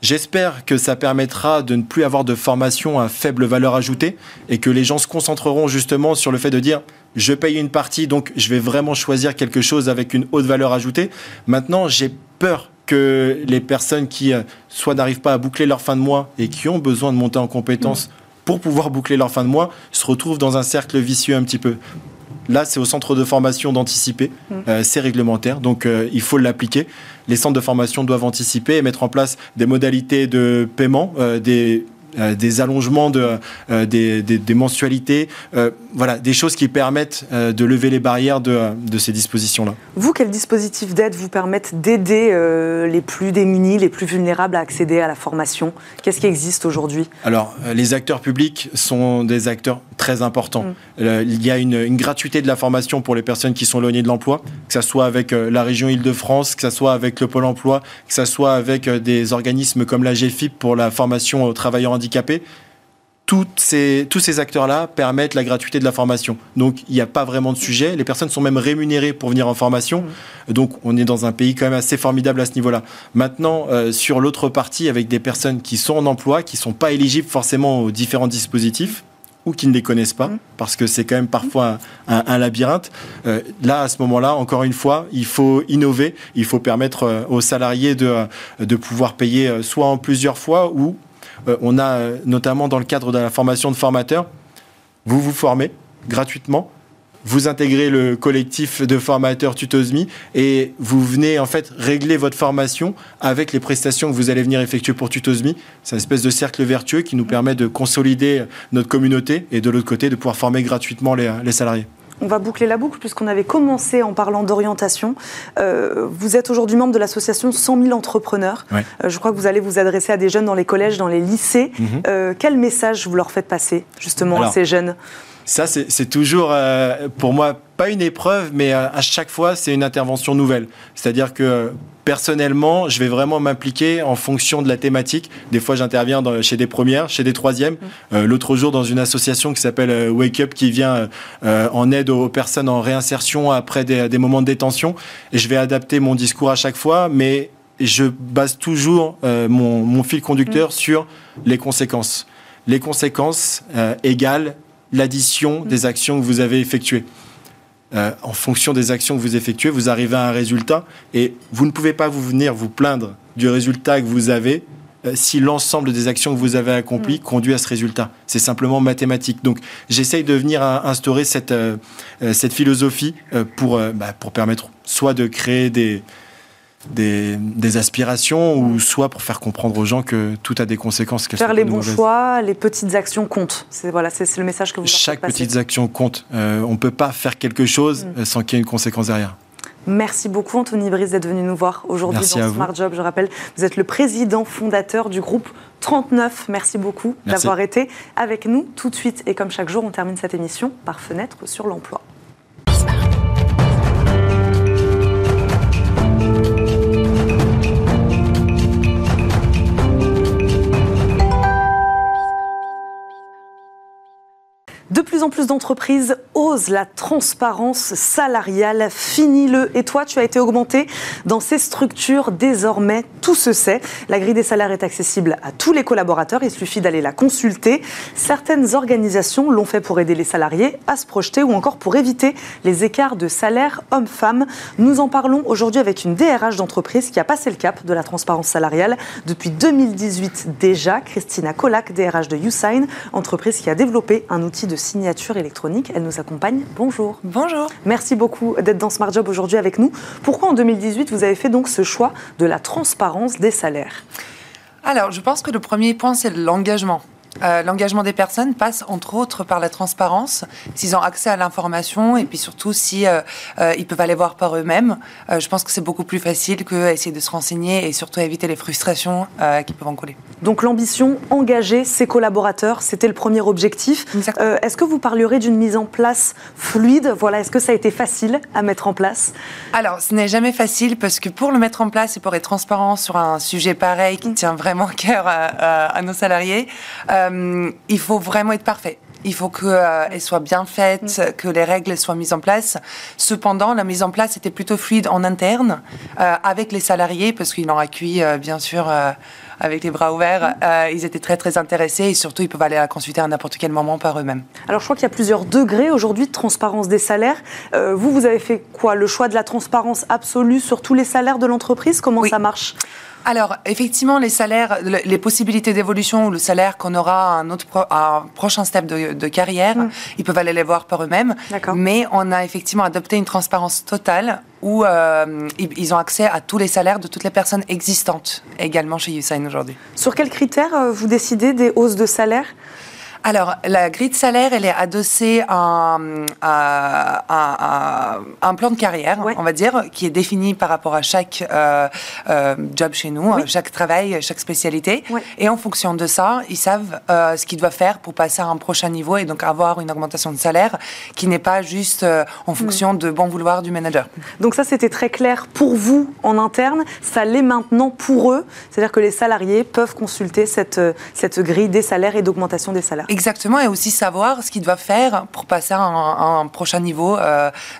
J'espère que ça permettra de ne plus avoir de formation à faible valeur ajoutée et que les gens se concentreront justement sur le fait de dire je paye une partie, donc je vais vraiment choisir quelque chose avec une haute valeur ajoutée. Maintenant, j'ai peur que les personnes qui soit n'arrivent pas à boucler leur fin de mois et qui ont besoin de monter en compétences pour pouvoir boucler leur fin de mois, se retrouvent dans un cercle vicieux un petit peu. Là, c'est au centre de formation d'anticiper. Mmh. Euh, c'est réglementaire, donc euh, il faut l'appliquer. Les centres de formation doivent anticiper et mettre en place des modalités de paiement, euh, des euh, des allongements de, euh, des, mensualités, euh, voilà, des choses qui permettent de lever les barrières de, de ces dispositions-là. Vous, quels dispositifs d'aide vous permettent d'aider les plus démunis, les plus vulnérables à accéder à la formation? Qu'est-ce qui existe aujourd'hui? Alors, les acteurs publics sont des acteurs très importants. Mm. il y a une, une, gratuité de la formation pour les personnes qui sont éloignées de l'emploi, que ce soit avec la région Île-de-France, que ce soit avec le Pôle emploi, que ce soit avec des organismes comme la GFIP pour la formation aux travailleurs handicapés tous ces acteurs-là permettent la gratuité de la formation. Donc, il n'y a pas vraiment de sujet. Les personnes sont même rémunérées pour venir en formation. Donc, on est dans un pays quand même assez formidable à ce niveau-là. Maintenant, euh, sur l'autre partie, avec des personnes qui sont en emploi, qui ne sont pas éligibles forcément aux différents dispositifs, ou qui ne les connaissent pas, parce que c'est quand même parfois un, labyrinthe. Euh, là, à ce moment-là, encore une fois, il faut innover, il faut permettre euh, aux salariés de, pouvoir payer soit en plusieurs fois ou on a euh, notamment dans le cadre de la formation de formateurs, vous vous formez gratuitement, vous intégrez le collectif de formateurs Tutosmi et vous venez en fait régler votre formation avec les prestations que vous allez venir effectuer pour Tutosmi. C'est une espèce de cercle vertueux qui nous permet de consolider notre communauté et de l'autre côté de pouvoir former gratuitement les salariés. On va boucler la boucle puisqu'on avait commencé en parlant d'orientation. Euh, vous êtes aujourd'hui membre de l'association 100 000 entrepreneurs. Euh, je crois que vous allez vous adresser à des jeunes dans les collèges, dans les lycées. Mhm. Euh, quel message vous leur faites passer justement à ces jeunes? Ça, c'est toujours, pour moi, pas une épreuve, mais à chaque fois, c'est une intervention nouvelle. C'est-à-dire que personnellement, je vais vraiment m'impliquer en fonction de la thématique. Des fois, j'interviens chez des premières, chez des troisièmes. Mmh. Euh, l'autre jour, dans une association qui s'appelle euh, Wake Up, qui vient euh, en aide aux personnes en réinsertion après des, moments de détention. Et je vais adapter mon discours à chaque fois, mais je base toujours mon, fil conducteur mmh. sur les conséquences. Les conséquences égales l'addition des actions que vous avez effectuées. Euh, en fonction des actions que vous effectuez, vous arrivez à un résultat et vous ne pouvez pas vous venir vous plaindre du résultat que vous avez euh, si l'ensemble des actions que vous avez accomplies mm. conduit à ce résultat. C'est simplement mathématique. Donc j'essaye de venir instaurer cette, euh, cette philosophie pour, bah, pour permettre soit de créer des, des, aspirations ou mm. soit pour faire comprendre aux gens que tout a des conséquences. Faire les bons choix, les petites actions comptent. C'est voilà, c'est le message que vous Chaque petite action compte. Euh, on ne peut pas faire quelque chose mm. euh, sans qu'il y ait une conséquence derrière. Merci beaucoup Anthony Brice d'être venu nous voir aujourd'hui dans Smart Job. Je rappelle, vous êtes le président fondateur du groupe 39. Merci beaucoup d'avoir été avec nous tout de suite. Et comme chaque jour, on termine cette émission par fenêtre sur l'emploi. Plus en plus d'entreprises osent la transparence salariale. Fini-le. Et toi, tu as été augmenté dans ces structures. Désormais, tout se sait. La grille des salaires est accessible à tous les collaborateurs. Il suffit d'aller la consulter. Certaines organisations l'ont fait pour aider les salariés à se projeter ou encore pour éviter les écarts de salaire hommes-femmes. Nous en parlons aujourd'hui avec une DRH d'entreprise qui a passé le cap de la transparence salariale depuis 2018 déjà. Christina Colac, DRH de YouSign, entreprise qui a développé un outil de signature électronique. Elle nous accompagne. Bonjour. Bonjour. Merci beaucoup d'être dans Smart Job aujourd'hui avec nous. Pourquoi en 2018 vous avez fait donc ce choix de la transparence des salaires? Alors, je pense que le premier point, c'est l'engagement. Euh, l'engagement des personnes passe entre autres par la transparence, s'ils ont accès à l'information et puis surtout si euh, euh, ils peuvent aller voir par eux-mêmes. je pense que c'est beaucoup plus facile qu'essayer de se renseigner et surtout éviter les frustrations qui peuvent en couler. Donc l'ambition, engager ses collaborateurs, c'était le premier objectif. Est-ce que vous parlerez d'une mise en place fluide? Voilà, est-ce que ça a été facile à mettre en place? Alors, ce n'est jamais facile parce que pour le mettre en place et pour être transparent sur un sujet pareil qui mm. tient vraiment cœur à, nos salariés, euh, il faut vraiment être parfait. Il faut qu'elle euh, soit bien faite, mm. que les règles soient mises en place. Cependant, la mise en place était plutôt fluide en interne euh, avec les salariés parce qu'ils l'ont accueilli, bien sûr, avec les bras ouverts. Mm. ils étaient très, très intéressés et surtout, ils peuvent aller la consulter à n'importe quel moment par eux-mêmes. Alors, je crois qu'il y a plusieurs degrés aujourd'hui de transparence des salaires. vous, vous avez fait quoi? Le choix de la transparence absolue sur tous les salaires de l'entreprise? Comment ça marche? Alors, effectivement, les salaires, les possibilités d'évolution ou le salaire qu'on aura à un, autre un prochain step de, carrière, mm. ils peuvent aller les voir par eux-mêmes. Mais on a effectivement adopté une transparence totale où euh, ils ont accès à tous les salaires de toutes les personnes existantes également chez Usain aujourd'hui. Sur quels critères euh, vous décidez des hausses de salaire? Alors, la grille de salaire, elle est adossée à, un plan de carrière, on va dire, qui est défini par rapport à chaque euh, euh, job chez nous, chaque travail, chaque spécialité. Et en fonction de ça, ils savent euh, ce qu'ils doivent faire pour passer à un prochain niveau et donc avoir une augmentation de salaire qui n'est pas juste en fonction de bon vouloir du manager. Donc ça, c'était très clair pour vous en interne. Ça l'est maintenant pour eux. C'est-à-dire que les salariés peuvent consulter cette, cette grille des salaires et d'augmentation des salaires. Exactement, et aussi savoir ce qu'ils doivent faire pour passer à un, prochain niveau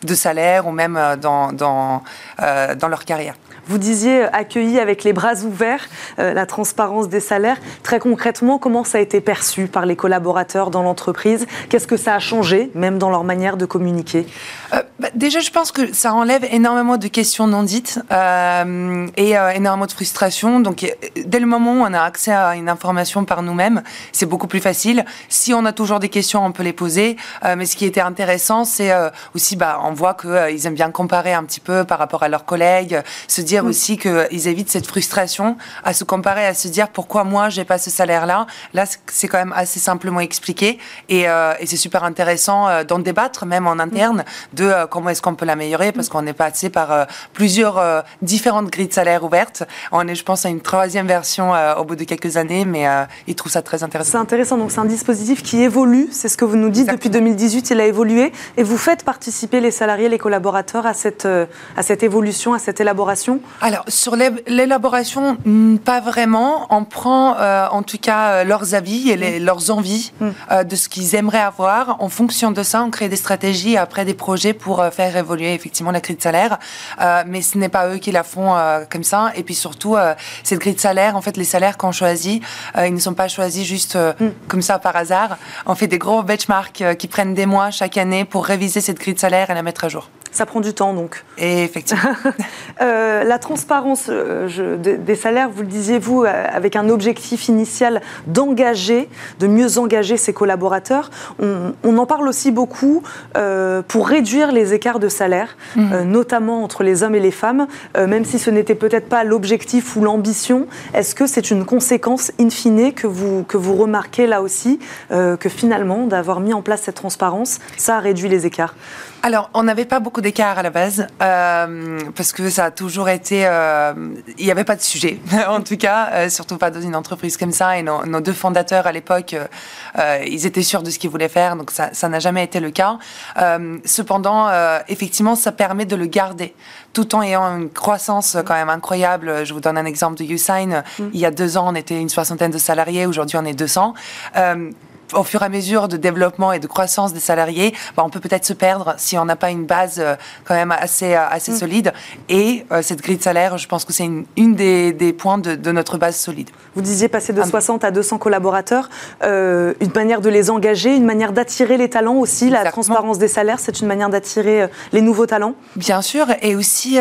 de salaire ou même dans, dans, dans leur carrière. Vous disiez accueilli avec les bras ouverts euh, la transparence des salaires. Très concrètement, comment ça a été perçu par les collaborateurs dans l'entreprise? Qu'est-ce que ça a changé, même dans leur manière de communiquer? Euh, bah, Déjà, je pense que ça enlève énormément de questions non dites euh, et énormément de frustration. Donc, dès le moment où on a accès à une information par nous-mêmes, c'est beaucoup plus facile. Si on a toujours des questions, on peut les poser. mais ce qui était intéressant, c'est aussi, bah, on voit qu'ils aiment bien comparer un petit peu par rapport à leurs collègues, se dire Mm. aussi qu'ils évitent cette frustration à se comparer, à se dire pourquoi moi j'ai pas ce salaire-là. Là, c'est quand même assez simplement expliqué et, euh, et c'est super intéressant euh, d'en débattre même en interne de euh, comment est-ce qu'on peut l'améliorer parce qu'on est passé par plusieurs différentes grilles de salaire ouvertes. On est, je pense, à une troisième version au bout de quelques années, mais ils trouvent ça très intéressant. C'est intéressant. Donc c'est un dispositif qui évolue. C'est ce que vous nous dites depuis 2018. Il a évolué et vous faites participer les salariés, les collaborateurs à cette à cette évolution, à cette élaboration. Alors, sur l'élaboration, hmm, pas vraiment. On prend euh, en tout cas euh, leurs avis et mm. leurs envies mm. euh, de ce qu'ils aimeraient avoir. En fonction de ça, on crée des stratégies, après des projets pour faire évoluer effectivement la grille de salaire. mais ce n'est pas eux qui la font comme ça. Et puis surtout, cette grille de salaire, en fait, les salaires qu'on choisit, ils ne sont pas choisis juste mm. comme ça par hasard. On fait des gros benchmarks qui prennent des mois chaque année pour réviser cette grille de salaire et la mettre à jour. Ça prend du temps donc. Et effectivement. euh, la transparence euh, des salaires, vous le disiez vous, euh, avec un objectif initial d'engager, de mieux engager ses collaborateurs. On, en parle aussi beaucoup euh, pour réduire les écarts de salaire, mhm. notamment entre les hommes et les femmes, même si ce n'était peut-être pas l'objectif ou l'ambition. Est-ce que c'est une conséquence in fine que vous, que vous remarquez là aussi, que finalement, d'avoir mis en place cette transparence, ça a réduit les écarts? Alors, on n'avait pas beaucoup d'écart à la base, euh, parce que ça a toujours été... Euh, il n'y avait pas de sujet, en tout cas, euh, surtout pas dans une entreprise comme ça. Et nos, deux fondateurs à l'époque, ils étaient sûrs de ce qu'ils voulaient faire, donc ça n'a jamais été le cas. cependant, effectivement, ça permet de le garder, tout en ayant une croissance quand même incroyable. Je vous donne un exemple de YouSign. Mm. Il y a deux ans, on était une soixantaine de salariés, aujourd'hui on est 200 au fur et à mesure de développement et de croissance des salariés, bah, on peut peut-être se perdre si on n'a pas une base euh, quand même assez, euh, assez mm. solide. Et euh, cette grille de salaire, je pense que c'est une, une des, des, points de, de, notre base solide. Vous disiez passer de 60 à 200 collaborateurs, une manière de les engager, une manière d'attirer les talents aussi. La transparence des salaires, c'est une manière d'attirer les nouveaux talents? Bien sûr, et aussi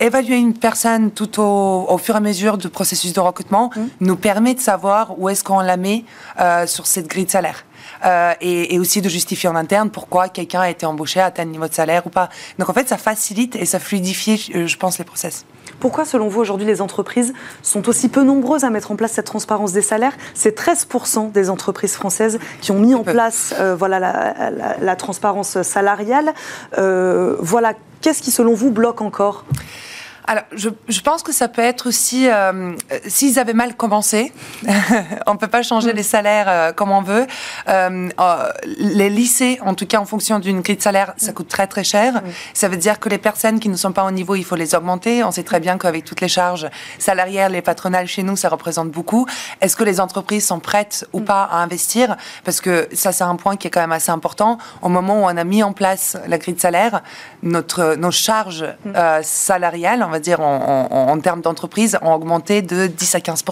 évaluer une personne tout au, au, fur et à mesure du processus de recrutement mm. nous permet de savoir où est-ce qu'on la met. Euh, sur cette grille de salaire. Euh, et, aussi de justifier en interne pourquoi quelqu'un a été embauché à tel niveau de salaire ou pas. Donc en fait, ça facilite et ça fluidifie, euh, je pense, les process. Pourquoi, selon vous, aujourd'hui, les entreprises sont aussi peu nombreuses à mettre en place cette transparence des salaires? C'est 13% des entreprises françaises qui ont mis en place voilà, la, transparence salariale. voilà, qu'est-ce qui, selon vous, bloque encore? Alors, je, je, pense que ça peut être aussi, euh, s'ils avaient mal commencé, on ne peut pas changer mm. les salaires euh, comme on veut. Euh, euh, les lycées, en tout cas en fonction d'une grille de salaire, ça coûte très très cher. Mm. Ça veut dire que les personnes qui ne sont pas au niveau, il faut les augmenter. On sait très bien qu'avec toutes les charges salariales et patronales chez nous, ça représente beaucoup. Est-ce que les entreprises sont prêtes ou mm. pas à investir? Parce que ça, c'est un point qui est quand même assez important. Au moment où on a mis en place la grille de salaire, notre, nos charges salariales, on va dire, en, termes d'entreprise, ont augmenté de 10 à 15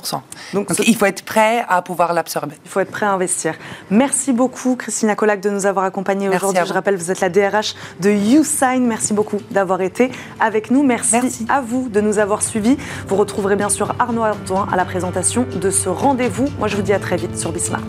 Donc, il faut être prêt à pouvoir l'absorber. Il faut être prêt à investir. Merci beaucoup, Christina Colac, de nous avoir accompagnés aujourd'hui. Je rappelle, vous êtes la DRH de YouSign. Merci beaucoup d'avoir été avec nous. Merci, à vous de nous avoir suivis. Vous retrouverez bien sûr Arnaud Ardouin à la présentation de ce rendez-vous. Moi, je vous dis à très vite sur Bismart.